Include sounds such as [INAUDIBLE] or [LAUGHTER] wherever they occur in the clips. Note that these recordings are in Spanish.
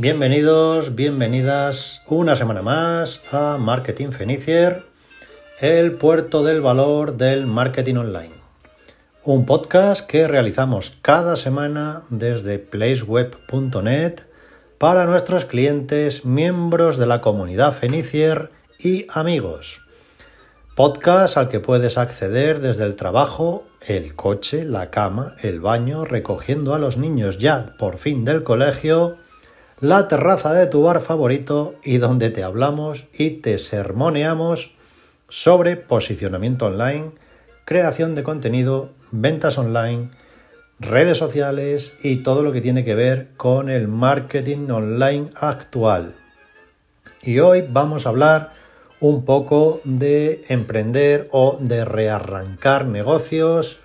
Bienvenidos, bienvenidas una semana más a Marketing Fenicier, el puerto del valor del marketing online. Un podcast que realizamos cada semana desde placeweb.net para nuestros clientes, miembros de la comunidad Fenicier y amigos. Podcast al que puedes acceder desde el trabajo, el coche, la cama, el baño, recogiendo a los niños ya por fin del colegio, la terraza de tu bar favorito y donde te hablamos y te sermoneamos sobre posicionamiento online, creación de contenido, ventas online, redes sociales y todo lo que tiene que ver con el marketing online actual. Y hoy vamos a hablar un poco de emprender o de rearrancar negocios,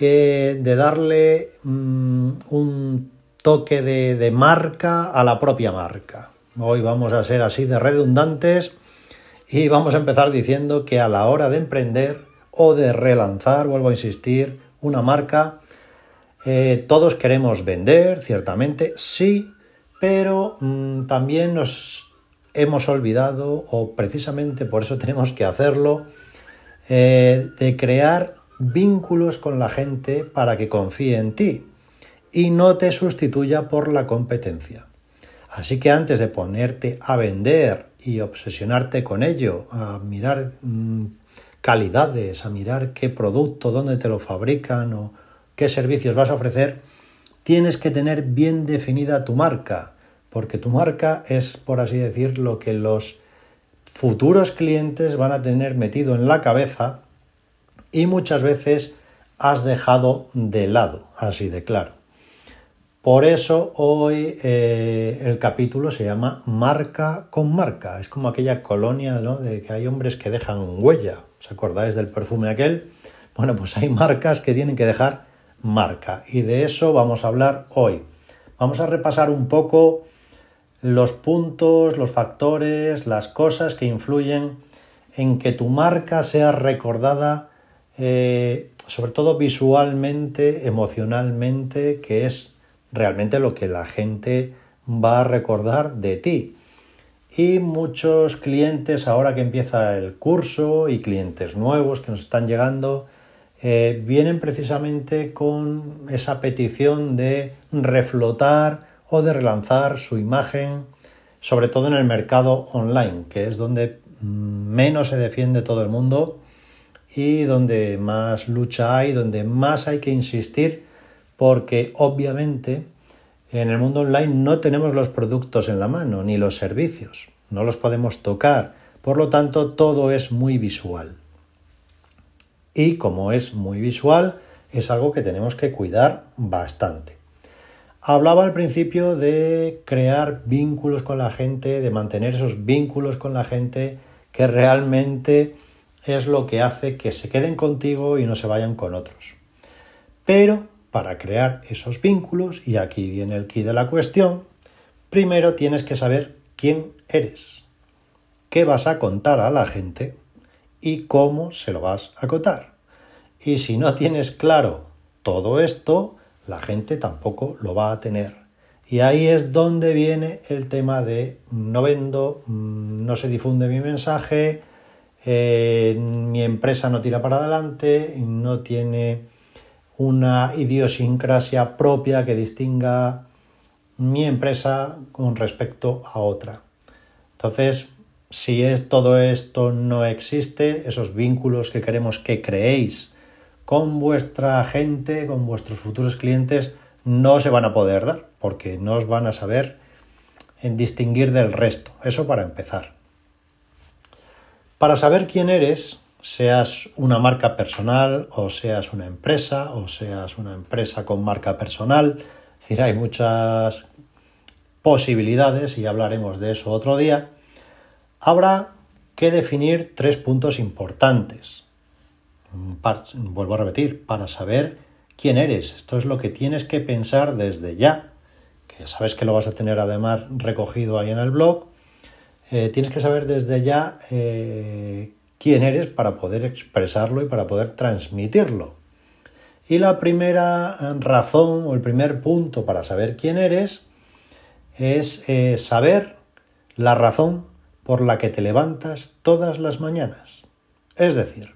eh, de darle mm, un toque de, marca a la propia marca. Hoy vamos a ser así de redundantes y vamos a empezar diciendo que a la hora de emprender o de relanzar, vuelvo a insistir, una marca, eh, todos queremos vender, ciertamente, sí, pero mm, también nos hemos olvidado, o precisamente por eso [LAUGHS] tenemos que hacerlo, eh, de crear vínculos con la gente para que confíe en ti y no te sustituya por la competencia. Así que antes de ponerte a vender y obsesionarte con ello, a mirar mm, calidades, a mirar qué producto, dónde te lo fabrican o qué servicios vas a ofrecer, tienes que tener bien definida tu marca, porque tu marca es, por así decir, lo que los futuros clientes van a tener metido en la cabeza y muchas veces has dejado de lado, así de claro. Por eso hoy eh, el capítulo se llama Marca con marca. Es como aquella colonia ¿no? de que hay hombres que dejan huella. ¿Os acordáis del perfume aquel? Bueno, pues hay marcas que tienen que dejar marca. Y de eso vamos a hablar hoy. Vamos a repasar un poco los puntos, los factores, las cosas que influyen en que tu marca sea recordada, eh, sobre todo visualmente, emocionalmente, que es realmente lo que la gente va a recordar de ti. Y muchos clientes ahora que empieza el curso y clientes nuevos que nos están llegando, eh, vienen precisamente con esa petición de reflotar o de relanzar su imagen, sobre todo en el mercado online, que es donde menos se defiende todo el mundo y donde más lucha hay, donde más hay que insistir porque obviamente en el mundo online no tenemos los productos en la mano ni los servicios, no los podemos tocar, por lo tanto todo es muy visual. Y como es muy visual, es algo que tenemos que cuidar bastante. Hablaba al principio de crear vínculos con la gente, de mantener esos vínculos con la gente que realmente es lo que hace que se queden contigo y no se vayan con otros. Pero para crear esos vínculos, y aquí viene el key de la cuestión, primero tienes que saber quién eres, qué vas a contar a la gente y cómo se lo vas a contar. Y si no tienes claro todo esto, la gente tampoco lo va a tener. Y ahí es donde viene el tema de no vendo, mm, no se difunde mi mensaje, eh, mi empresa no tira para adelante, no tiene una idiosincrasia propia que distinga mi empresa con respecto a otra. Entonces, si es, todo esto no existe, esos vínculos que queremos que creéis con vuestra gente, con vuestros futuros clientes, no se van a poder dar, porque no os van a saber en distinguir del resto. Eso para empezar. Para saber quién eres, seas una marca personal o seas una empresa o seas una empresa con marca personal. Es decir, hay muchas posibilidades y hablaremos de eso otro día. Habrá que definir tres puntos importantes. vuelvo a repetir, para saber quién eres. Esto es lo que tienes que pensar desde ya, que sabes que lo vas a tener además recogido ahí en el blog. Eh, tienes que saber desde ya eh, quién eres para poder expresarlo y para poder transmitirlo. Y la primera razón o el primer punto para saber quién eres es eh, saber la razón por la que te levantas todas las mañanas. Es decir,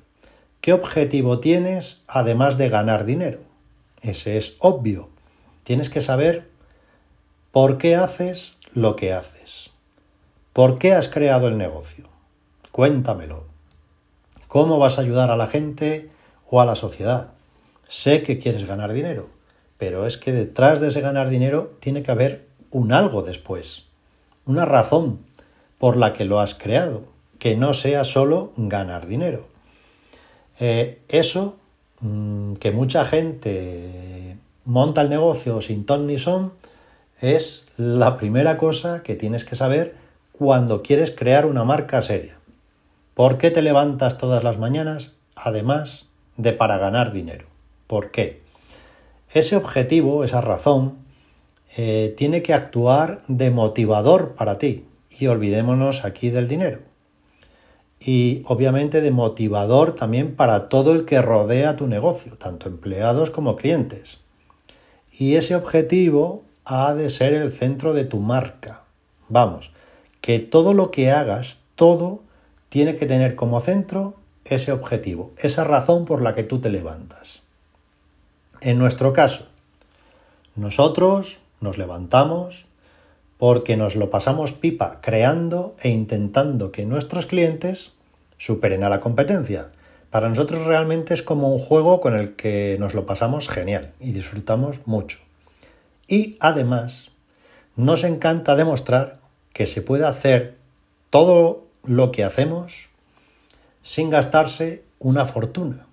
¿qué objetivo tienes además de ganar dinero? Ese es obvio. Tienes que saber por qué haces lo que haces. ¿Por qué has creado el negocio? Cuéntamelo. ¿Cómo vas a ayudar a la gente o a la sociedad? Sé que quieres ganar dinero, pero es que detrás de ese ganar dinero tiene que haber un algo después, una razón por la que lo has creado, que no sea solo ganar dinero. Eh, eso, mm, que mucha gente monta el negocio sin ton ni son, es la primera cosa que tienes que saber cuando quieres crear una marca seria. ¿Por qué te levantas todas las mañanas, además de para ganar dinero? ¿Por qué? Ese objetivo, esa razón, eh, tiene que actuar de motivador para ti. Y olvidémonos aquí del dinero. Y obviamente de motivador también para todo el que rodea tu negocio, tanto empleados como clientes. Y ese objetivo ha de ser el centro de tu marca. Vamos, que todo lo que hagas, todo tiene que tener como centro ese objetivo, esa razón por la que tú te levantas. En nuestro caso, nosotros nos levantamos porque nos lo pasamos pipa creando e intentando que nuestros clientes superen a la competencia. Para nosotros realmente es como un juego con el que nos lo pasamos genial y disfrutamos mucho. Y además nos encanta demostrar que se puede hacer todo lo que hacemos sin gastarse una fortuna.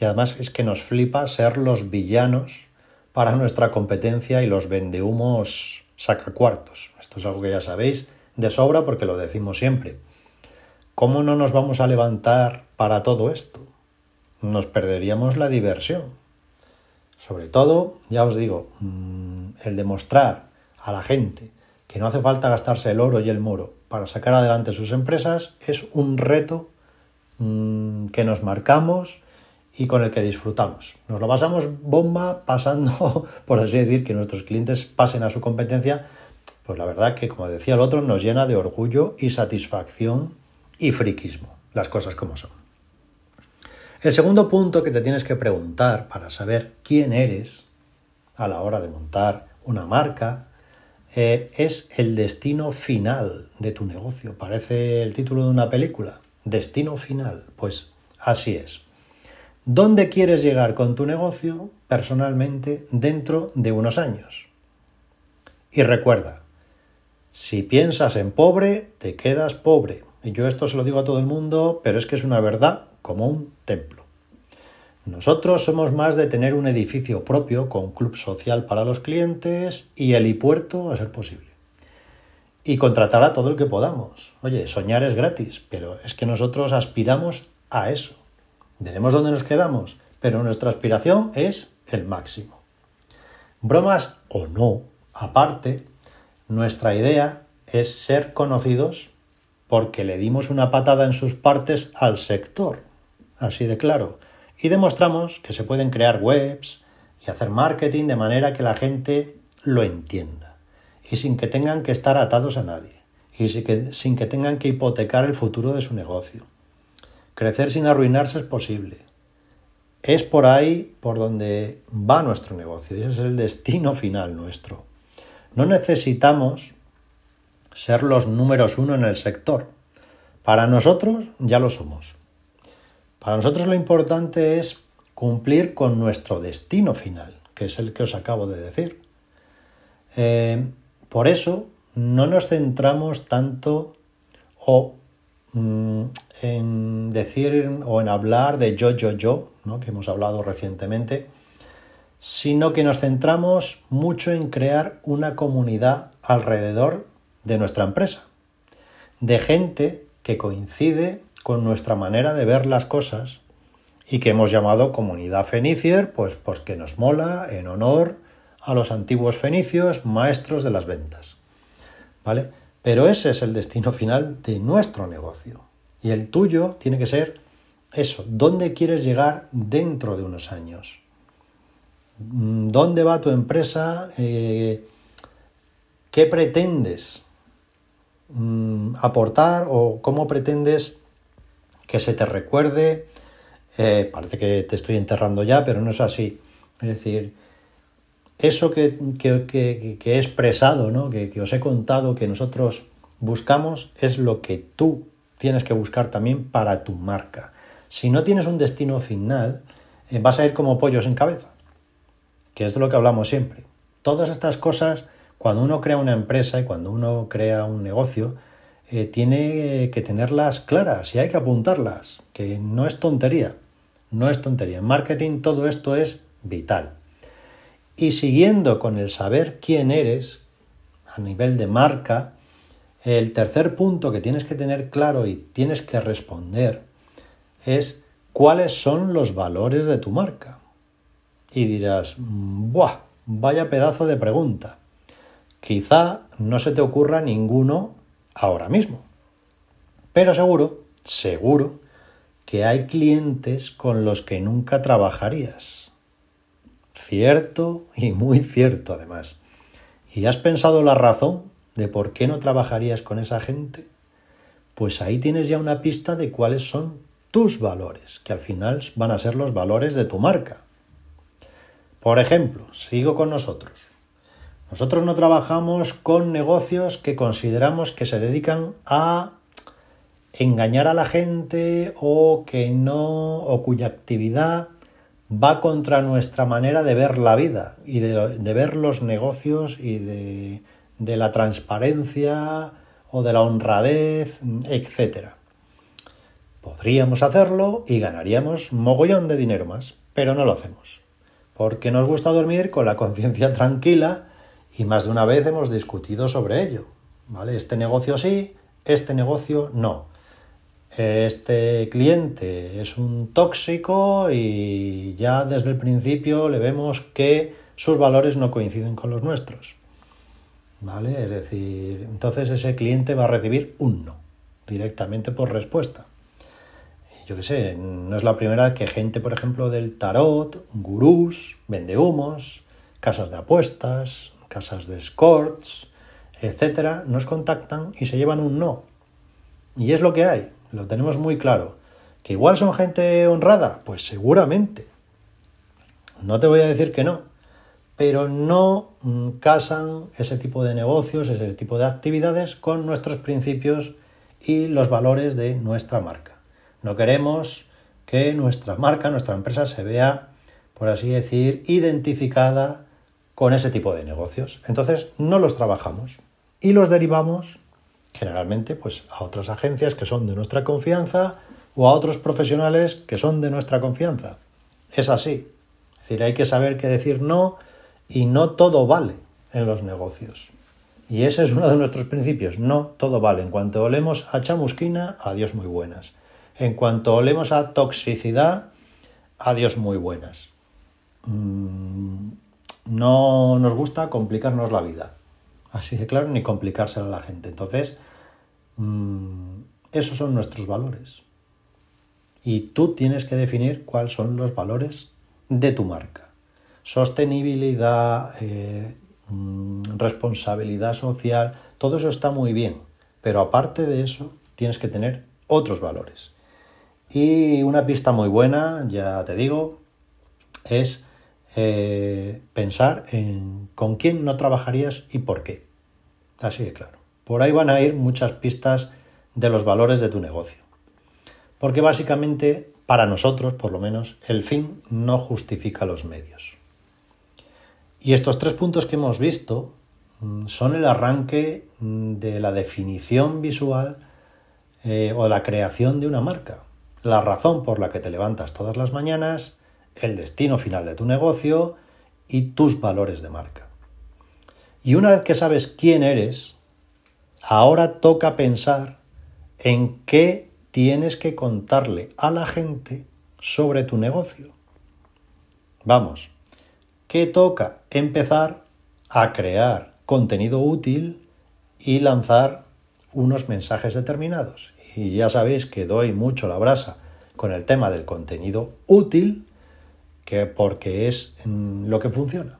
Y además es que nos flipa ser los villanos para nuestra competencia y los vendehumos sacacuartos. Esto es algo que ya sabéis de sobra porque lo decimos siempre. ¿Cómo no nos vamos a levantar para todo esto? Nos perderíamos la diversión. Sobre todo, ya os digo, mm, el demostrar a la gente que no hace falta gastarse el oro y el moro para sacar adelante sus empresas es un reto mm, que nos marcamos y con el que disfrutamos. Nos lo pasamos bomba pasando, [LAUGHS] por así decir, que nuestros clientes pasen a su competencia, pues la verdad que, como decía el otro, nos llena de orgullo y satisfacción y friquismo, las cosas como son. El segundo punto que te tienes que preguntar para saber quién eres a la hora de montar una marca eh, es el destino final de tu negocio. Parece el título de una película. Destino final. Pues así es. ¿Dónde quieres llegar con tu negocio personalmente dentro de unos años? Y recuerda, si piensas en pobre, te quedas pobre. Y yo esto se lo digo a todo el mundo, pero es que es una verdad como un templo. Nosotros somos más de tener un edificio propio con club social para los clientes y helipuerto a ser posible. Y contratar a todo el que podamos. Oye, soñar es gratis, pero es que nosotros aspiramos a eso. Veremos dónde nos quedamos, pero nuestra aspiración es el máximo. Bromas o no, aparte, nuestra idea es ser conocidos porque le dimos una patada en sus partes al sector, así de claro, y demostramos que se pueden crear webs y hacer marketing de manera que la gente lo entienda y sin que tengan que estar atados a nadie y sin que, sin que tengan que hipotecar el futuro de su negocio. Crecer sin arruinarse es posible. Es por ahí por donde va nuestro negocio. Ese es el destino final nuestro. No necesitamos ser los números uno en el sector. Para nosotros ya lo somos. Para nosotros lo importante es cumplir con nuestro destino final, que es el que os acabo de decir. Eh, por eso no nos centramos tanto o mm, en decir o en hablar de yo, yo, yo, ¿no? que hemos hablado recientemente, sino que nos centramos mucho en crear una comunidad alrededor de nuestra empresa, de gente que coincide con nuestra manera de ver las cosas y que hemos llamado comunidad fenicier, pues, pues que nos mola en honor a los antiguos fenicios, maestros de las ventas. ¿Vale? Pero ese es el destino final de nuestro negocio. Y el tuyo tiene que ser eso, ¿dónde quieres llegar dentro de unos años? ¿Dónde va tu empresa? Eh, qué pretendes mm, aportar o cómo pretendes que se te recuerde. Eh, parece que te estoy enterrando ya, pero no es así. Es decir, eso que, he expresado, ¿no? que, os he contado, que nosotros buscamos, es lo que tú tienes que buscar también para tu marca. Si no tienes un destino final, eh, vas a ir como pollos en cabeza, que es de lo que hablamos siempre. Todas estas cosas, cuando uno crea una empresa y cuando uno crea un negocio, eh, tiene que tenerlas claras y hay que apuntarlas, que no es tontería, no es tontería. En marketing todo esto es vital. Y siguiendo con el saber quién eres a nivel de marca, el tercer punto que tienes que tener claro y tienes que responder es cuáles son los valores de tu marca. Y dirás, ¡buah! Vaya pedazo de pregunta. Quizá no se te ocurra ninguno ahora mismo. Pero seguro, seguro, que hay clientes con los que nunca trabajarías Cierto y muy cierto además. ¿Y has pensado la razón de por qué no trabajarías con esa gente? Pues ahí tienes ya una pista de cuáles son tus valores, que al final van a ser los valores de tu marca. Por ejemplo, sigo con nosotros. Nosotros no trabajamos con negocios que consideramos que se dedican a engañar a la gente o que no o cuya actividad va contra nuestra manera de ver la vida y de, ver los negocios y de, de, la transparencia o de la honradez, etc. Podríamos hacerlo y ganaríamos mogollón de dinero más, pero no lo hacemos, porque nos gusta dormir con la conciencia [LAUGHS] tranquila y más de una vez hemos discutido sobre ello. ¿Vale? Este negocio sí, este negocio no este cliente es un tóxico y ya desde el principio le vemos que sus valores no coinciden con los nuestros. ¿Vale? Es decir, entonces ese cliente va a recibir un no directamente por respuesta. Yo qué sé, no es la primera que gente, por ejemplo, del tarot, gurús, vendehumos, casas de apuestas, casas de escorts, etcétera, nos contactan y se llevan un no. Y es lo que hay lo tenemos muy claro. ¿Que igual son gente honrada? Pues seguramente. No te voy a decir que no, pero no mm, casan ese tipo de negocios, ese tipo de actividades con nuestros principios y los valores de nuestra marca. No queremos que nuestra marca, nuestra empresa se vea, por así decir, identificada con ese tipo de negocios. Entonces no los trabajamos y los derivamos generalmente pues a otras agencias que son de nuestra confianza o a otros profesionales que son de nuestra confianza. Es así. Es decir, hay que saber qué decir no y no todo vale en los negocios. Y ese es uno de nuestros principios. No todo vale. En cuanto olemos a chamusquina, adiós muy buenas. En cuanto olemos a toxicidad, adiós muy buenas. Mm, no nos gusta complicarnos la vida así de claro, ni complicárselo a la gente. Entonces, mm, esos son nuestros valores. Y tú tienes que definir cuáles son los valores de tu marca. Sostenibilidad, eh, mm, responsabilidad social, todo eso está muy bien. Pero aparte de eso, tienes que tener otros valores. Y una pista muy buena, ya te digo, es eh, pensar en con quién no trabajarías y por qué. Así de claro. Por ahí van a ir muchas pistas de los valores de tu negocio. Porque básicamente, para nosotros, por lo menos, el fin no justifica los medios. Y estos tres puntos que hemos visto mm, son el arranque mm, de la definición visual eh, o la creación de una marca. La razón por la que te levantas todas las mañanas, el destino final de tu negocio y tus valores de marca. Y una vez que sabes quién eres, ahora toca pensar en qué tienes que contarle a la gente sobre tu negocio. Vamos, ¿qué toca? Empezar a crear contenido útil y lanzar unos mensajes determinados. Y ya sabéis que doy mucho la brasa con el tema del contenido útil que porque es lo que funciona.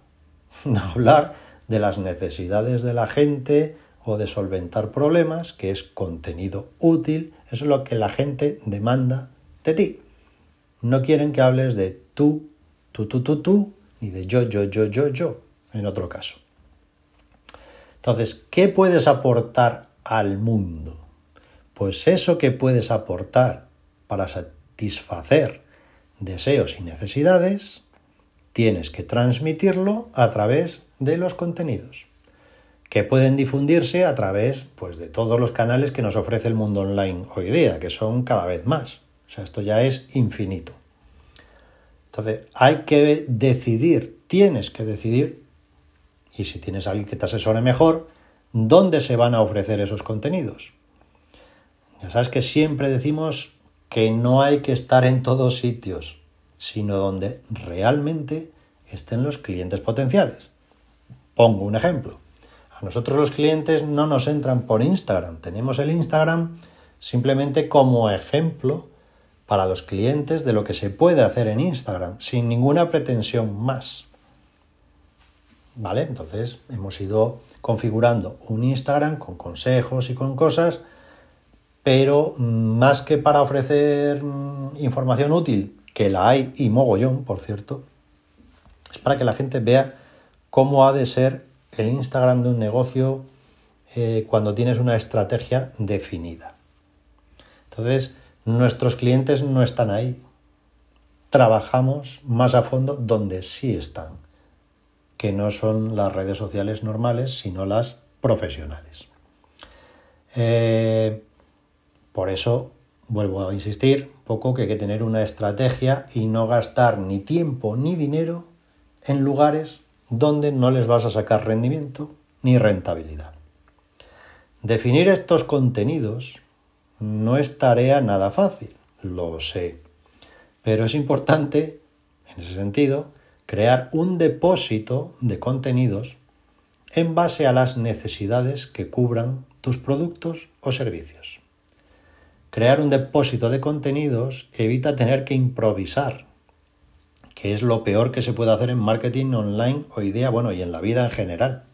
[LAUGHS] Hablar de las necesidades de la gente o de solventar problemas, que es contenido útil, es lo que la gente demanda de ti. No quieren que hables de tú, tú, tú, tú, tú, ni de yo, yo, yo, yo, yo, en otro caso. Entonces, ¿qué puedes aportar al mundo? Pues eso que puedes aportar para satisfacer deseos y necesidades, tienes que transmitirlo a través de los contenidos que pueden difundirse a través pues, de todos los canales que nos ofrece el mundo online hoy día, que son cada vez más. O sea, esto ya es infinito. Entonces, hay que decidir, tienes que decidir, y si tienes a alguien que te asesore mejor, dónde se van a ofrecer esos contenidos. Ya sabes que siempre decimos que no hay que estar en todos sitios, sino donde realmente estén los clientes potenciales. Pongo un ejemplo. A nosotros los clientes no nos entran por Instagram. Tenemos el Instagram simplemente como ejemplo para los clientes de lo que se puede hacer en Instagram, sin ninguna pretensión más. ¿Vale? Entonces hemos ido configurando un Instagram con consejos y con cosas, pero más que para ofrecer mm, información útil, que la hay y mogollón, por cierto, es para que la gente vea cómo ha de ser el Instagram de un negocio eh, cuando tienes una estrategia definida. Entonces, nuestros clientes no están ahí. Trabajamos más a fondo donde sí están, que no son las redes sociales normales, sino las profesionales. Eh, por eso vuelvo a insistir un poco que hay que tener una estrategia y no gastar ni tiempo ni dinero en lugares donde no les vas a sacar rendimiento ni rentabilidad. Definir estos contenidos no es tarea nada fácil, lo sé, pero es importante, en ese sentido, crear un depósito de contenidos en base a las necesidades que cubran tus productos o servicios. Crear un depósito de contenidos evita tener que improvisar que es lo peor que se puede hacer en marketing online hoy día, bueno, y en la vida en general.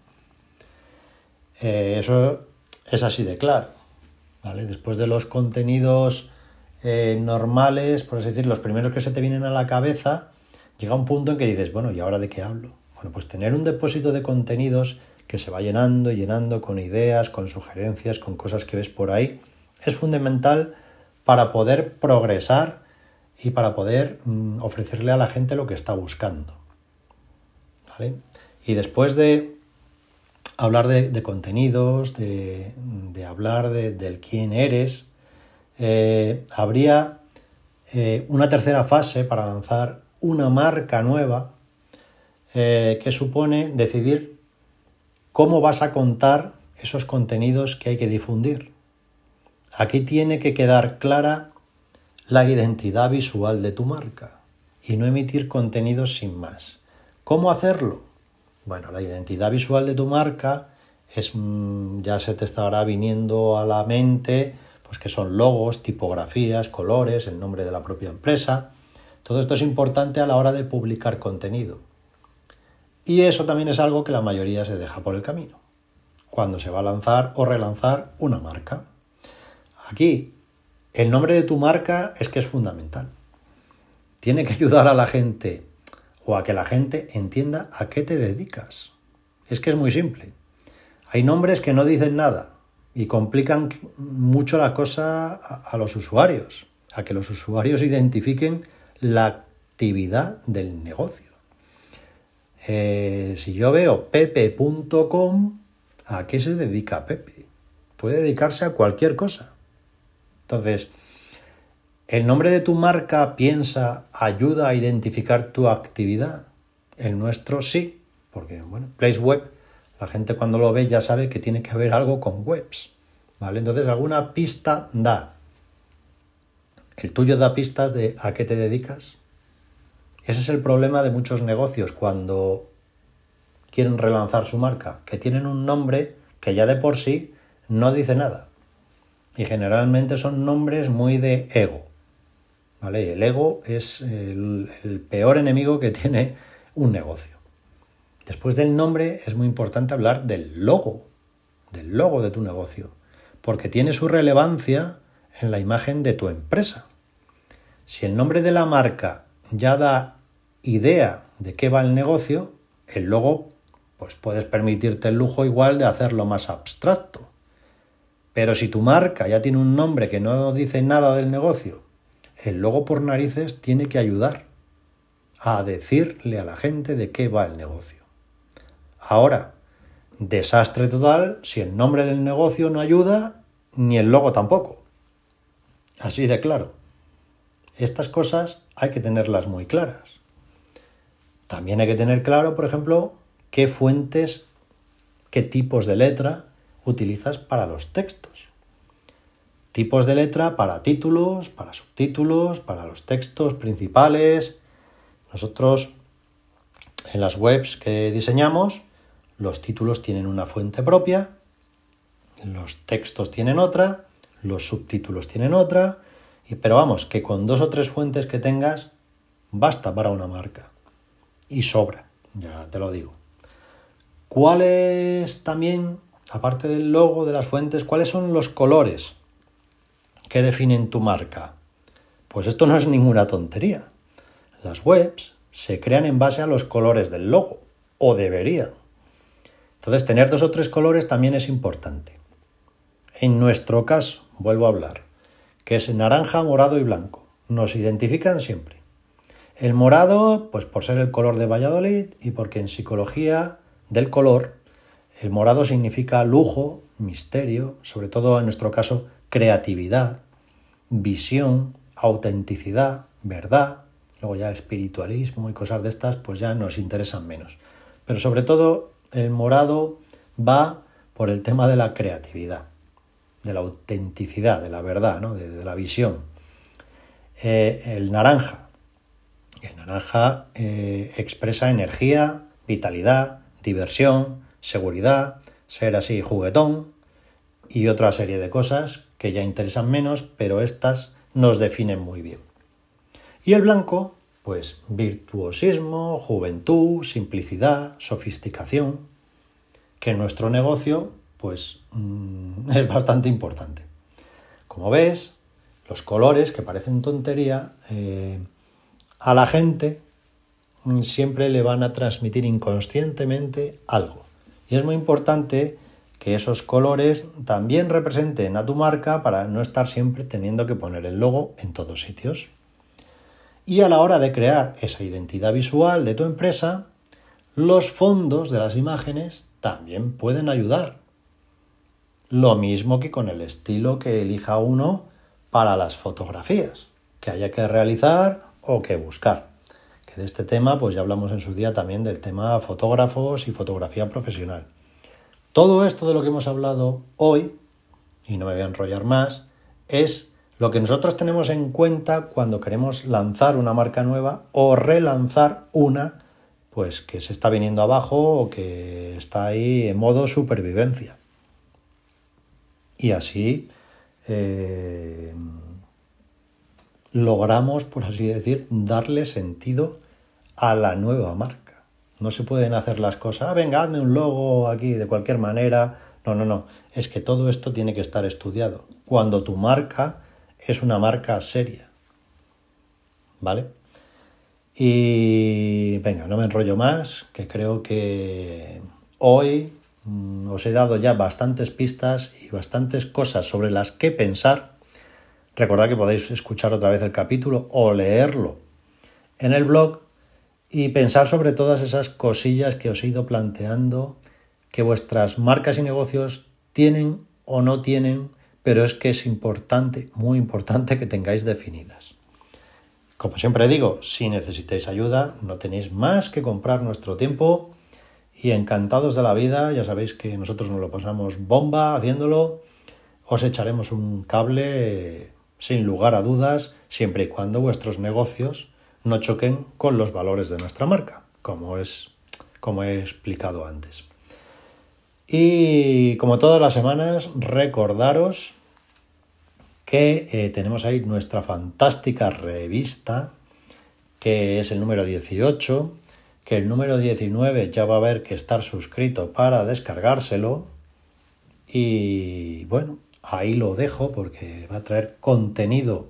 Eh, eso es así de claro. ¿vale? Después de los contenidos eh, normales, por así decir, los primeros que se te vienen a la cabeza, llega un punto en que dices, bueno, ¿y ahora de qué hablo? Bueno, pues tener un depósito de contenidos que se va llenando, llenando con ideas, con sugerencias, con cosas que ves por ahí, es fundamental para poder progresar y para poder mm, ofrecerle a la gente lo que está buscando. Y después de hablar de, contenidos, de, hablar del quién eres, eh, habría eh, una tercera fase para lanzar una marca nueva eh, que supone decidir cómo vas a contar esos contenidos que hay que difundir. Aquí tiene que quedar clara la identidad visual de tu marca y no emitir contenidos sin más. ¿Cómo hacerlo? Bueno, la identidad visual de tu marca es mm, ya se te estará viniendo a la mente pues que son logos, tipografías, colores, el nombre de la propia empresa. Todo esto es importante a la hora de publicar contenido. Y eso también es algo que la mayoría se deja por el camino, cuando se va a lanzar o relanzar una marca. Aquí el nombre de tu marca es que es fundamental. Tiene que ayudar a la gente o a que la gente entienda a qué te dedicas. Es que es muy simple. Hay nombres que no dicen nada y complican mucho la cosa a, los usuarios, a que los usuarios identifiquen la actividad del negocio. Eh, si yo veo pepe.com, ¿a qué se dedica Pepe? Puede dedicarse a cualquier cosa. Entonces, ¿el nombre de tu marca piensa, ayuda a identificar tu actividad? El nuestro sí, porque, bueno, Place Web, la gente cuando lo ve ya sabe que tiene que haber algo con webs, ¿vale? Entonces, alguna pista da. ¿El tuyo da pistas de a qué te dedicas? Ese es el problema de muchos negocios cuando quieren relanzar su marca, que tienen un nombre que ya de por sí no dice nada y generalmente son nombres muy de ego. ¿Vale? El ego es el, peor enemigo que [LAUGHS] tiene un negocio. Después del nombre es muy importante hablar del logo, del logo de tu negocio, porque tiene su relevancia en la imagen de tu empresa. Si el nombre de la marca ya da idea de qué va el negocio, el logo pues puedes permitirte el lujo igual de hacerlo más abstracto. Pero si tu marca ya tiene un nombre que no dice nada del negocio, el logo por narices tiene que ayudar a decirle a la gente de qué va el negocio. Ahora, desastre total si el nombre del negocio no ayuda ni el logo tampoco. Así de claro. Estas cosas hay que tenerlas muy claras. También hay que tener claro, por ejemplo, qué fuentes, qué tipos de letra utilizas para los textos. Tipos de letra para títulos, para subtítulos, para los textos principales. Nosotros en las webs que diseñamos, los títulos tienen una fuente propia, los textos tienen otra, los subtítulos tienen otra, pero vamos, que con dos o tres fuentes que tengas basta para una marca. Y sobra, ya te lo digo. ¿Cuáles también, aparte del logo, de las fuentes, cuáles son los colores que definen tu marca? Pues esto no es ninguna tontería. Las webs se crean en base a los colores del logo, o deberían. Entonces, tener dos o tres colores también es importante. En nuestro caso, vuelvo a hablar, que es naranja, morado y blanco. Nos identifican siempre. El morado, pues por ser el color de Valladolid y porque en psicología del color, el morado significa lujo, misterio, sobre todo en nuestro caso creatividad, visión, autenticidad, verdad, luego ya espiritualismo y cosas de estas, pues ya nos interesan menos. Pero sobre todo el morado va por el tema de la creatividad, de la autenticidad, de la verdad, ¿no? de, la visión. Eh, el naranja. El naranja eh, expresa energía, vitalidad, diversión, seguridad, ser así juguetón y otra serie de cosas que ya interesan menos, pero estas nos definen muy bien. Y el blanco, pues virtuosismo, juventud, simplicidad, sofisticación, que en nuestro negocio, pues mm, [LAUGHS] es bastante importante. Como ves, los colores que parecen tontería, eh, a la gente siempre le van a transmitir inconscientemente algo. Y es muy importante que esos colores también representen a tu marca para no estar siempre teniendo que poner el logo en todos sitios. Y a la hora de crear esa identidad visual de tu empresa, los fondos de las imágenes también pueden ayudar. Lo mismo que con el estilo que elija uno para las fotografías que haya que realizar o que buscar de este tema pues ya hablamos en su día también del tema fotógrafos y fotografía profesional. Todo esto de lo que hemos hablado hoy, y no me voy a enrollar más, es lo que nosotros tenemos en cuenta cuando queremos lanzar una marca nueva o relanzar una pues que se está viniendo abajo o que está ahí en modo supervivencia. Y así eh, logramos, por así decir, darle sentido a la nueva marca. No se pueden hacer las cosas, ah, venga, hazme un logo aquí de cualquier manera. No, no, no. Es que todo esto tiene que estar estudiado. Cuando tu marca es una marca seria. ¿Vale? Y venga, no me enrollo más, que creo que hoy mm, os he dado ya bastantes pistas y bastantes cosas sobre las que pensar. Recordad que podéis escuchar otra vez el capítulo o leerlo en el blog y pensar sobre todas esas cosillas que os he ido planteando, que vuestras marcas y negocios tienen o no tienen, pero es que es importante, muy importante que tengáis definidas. Como siempre digo, si necesitáis ayuda, no tenéis más que comprar nuestro tiempo y encantados de la vida, ya sabéis que nosotros nos lo pasamos bomba haciéndolo, os echaremos un cable sin lugar a dudas, siempre y cuando vuestros negocios no choquen con los valores de nuestra marca, como, es, como he explicado antes. Y como todas las semanas, recordaros que eh, tenemos ahí nuestra fantástica revista, que es el número 18, que el número 19 ya va a haber que estar suscrito para descargárselo. Y bueno, ahí lo dejo porque va a traer contenido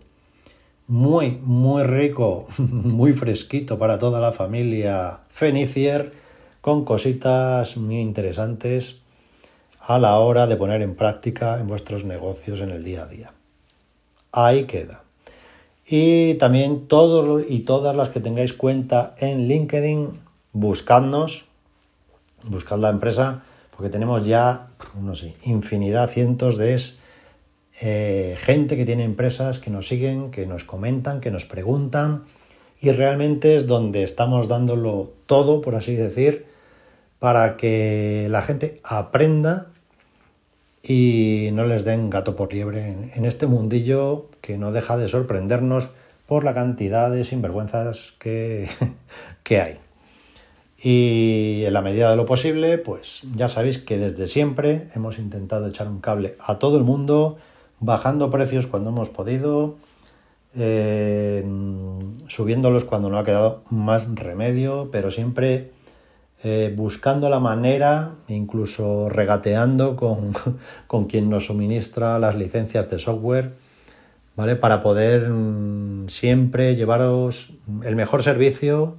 muy, muy rico, [LAUGHS] muy fresquito para toda la familia Fenicier, con cositas muy interesantes a la hora de poner en práctica en vuestros negocios en el día a día. Ahí queda. Y también todos y todas las que tengáis cuenta en LinkedIn, buscadnos, buscad la empresa, porque tenemos ya, no sé, infinidad, cientos de eh, gente que tiene empresas que nos siguen, que nos comentan, que nos preguntan, y realmente es donde estamos dándolo todo, por así decir, para que la gente aprenda y no les den gato por liebre en, este mundillo que no deja de sorprendernos por la cantidad de sinvergüenzas que, [LAUGHS] que hay. Y en la medida de lo posible, pues ya sabéis que desde siempre hemos intentado echar un cable a todo el mundo, bajando precios cuando hemos podido, eh, subiéndolos cuando no ha quedado más remedio, pero siempre eh, buscando la manera, incluso regateando con, [LAUGHS] con, quien nos suministra las licencias de software, ¿vale? Para poder mm, siempre llevaros el mejor servicio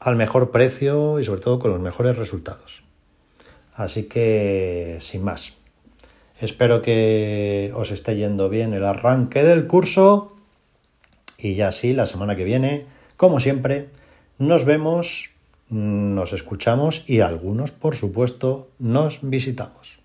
al mejor precio y sobre todo con los mejores resultados. Así que, sin más, espero que os esté yendo bien el arranque del curso y ya sí, la semana que viene, como siempre, nos vemos nos escuchamos y algunos, por supuesto, nos visitamos.